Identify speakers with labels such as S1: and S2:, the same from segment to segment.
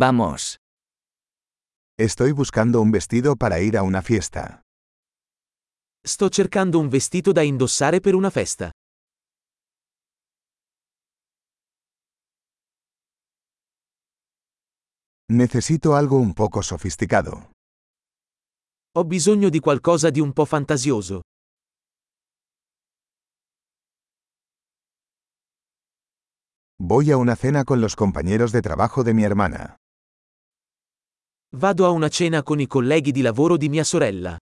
S1: Vamos.
S2: Estoy buscando un vestido para ir a una fiesta.
S3: Sto cercando un vestito da indossare per una festa.
S2: Necesito algo un poco sofisticado.
S3: Ho bisogno di qualcosa di un po' fantasioso.
S2: Voy a una cena con los compañeros de trabajo de mi hermana.
S3: Vado a una cena con i colleghi di lavoro di mia sorella.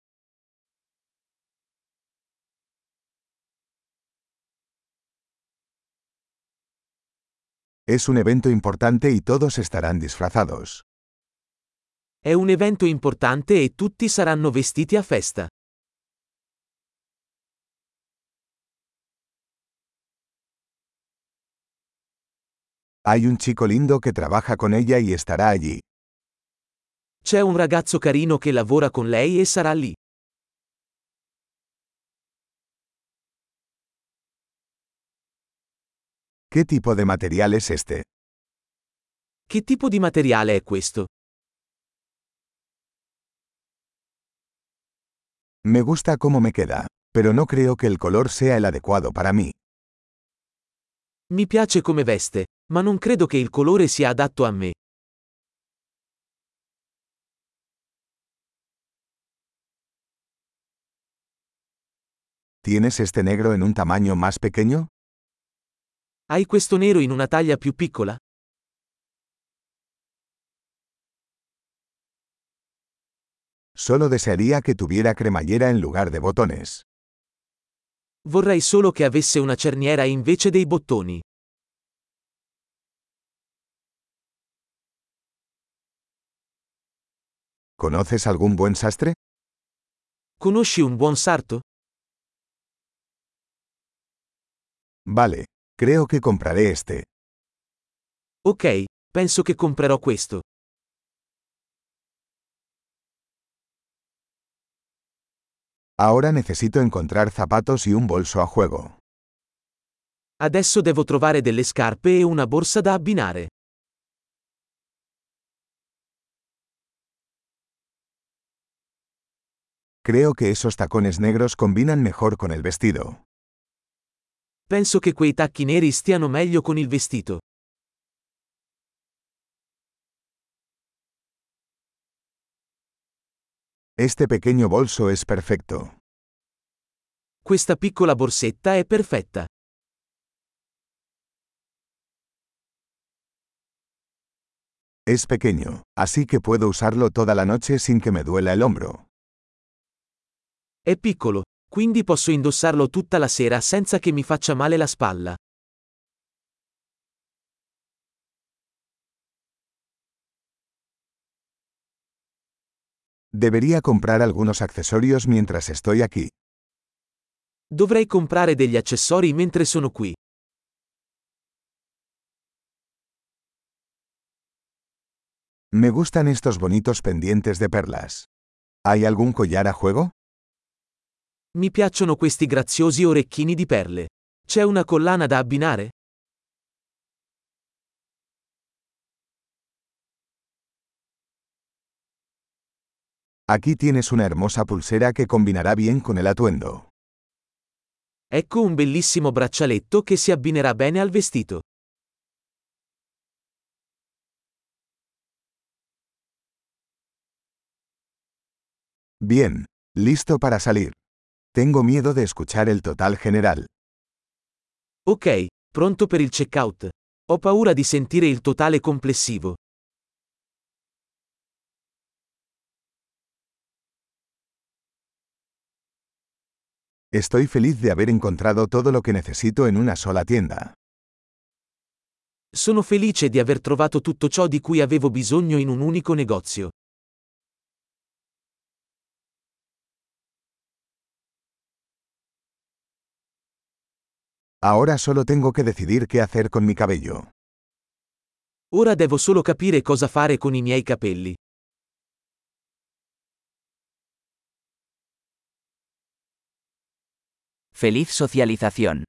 S2: Es un evento importante y todos estarán disfrazados.
S3: È un evento importante e tutti saranno vestiti a festa.
S2: Hay un chico lindo que trabaja con ella y estará allí.
S3: C'è un ragazzo carino che lavora con lei e sarà lì.
S2: ¿Qué tipo de material es este?
S3: Che tipo di materiale è questo?
S2: Me gusta cómo me queda, pero no creo que el color sea el adecuado para mí.
S3: Mi piace come veste, ma non credo che il colore sia adatto a me.
S2: ¿Tienes este negro en un tamaño más pequeño?
S3: Hai questo nero in una taglia più piccola?
S2: Solo desearía que tuviera cremallera en lugar de botones.
S3: Vorrei solo che avesse una cerniera invece dei bottoni.
S2: ¿Conoces algún buen sastre?
S3: Conosci un buon sarto?
S2: Vale, creo que compraré este.
S3: Ok, penso che comprerò questo.
S2: Ahora necesito encontrar zapatos y un bolso a juego.
S3: Adesso devo trovare delle scarpe e una borsa da abbinare.
S2: Creo que esos tacones negros combinan mejor con el vestido.
S3: Penso che quei tacchi neri stiano meglio con il vestito.
S2: Este pequeño bolso es perfecto.
S3: Questa piccola borsetta è perfetta.
S2: Es pequeño, así que puedo usarlo toda la noche sin que me duela el hombro.
S3: È piccolo, quindi posso indossarlo tutta la sera senza che mi faccia male la spalla.
S2: Debería comprar algunos accesorios mientras estoy aquí.
S3: Dovrei comprare degli accessori mentre sono qui.
S2: Me gustan estos bonitos pendientes de perlas. ¿Hay algún collar a juego?
S3: Mi piacciono questi graziosi orecchini di perle. C'è una collana da abbinare?
S2: Aquí tienes una hermosa pulsera que combinará bien con el atuendo.
S3: Ecco un bellissimo braccialetto che si abbinerà bene al vestito.
S2: Bien, listo para salir. Tengo miedo de escuchar el total general.
S3: Ok, pronto per il checkout. Ho paura di sentire il totale complessivo.
S2: Estoy feliz de haber encontrado todo lo que necesito en una sola tienda.
S3: Sono felice di aver trovato tutto ciò di cui avevo bisogno in un unico negozio.
S2: Ahora solo tengo que decidir qué hacer con mi cabello.
S3: Ora devo solo capire cosa fare con i miei capelli.
S1: Feliz socialización.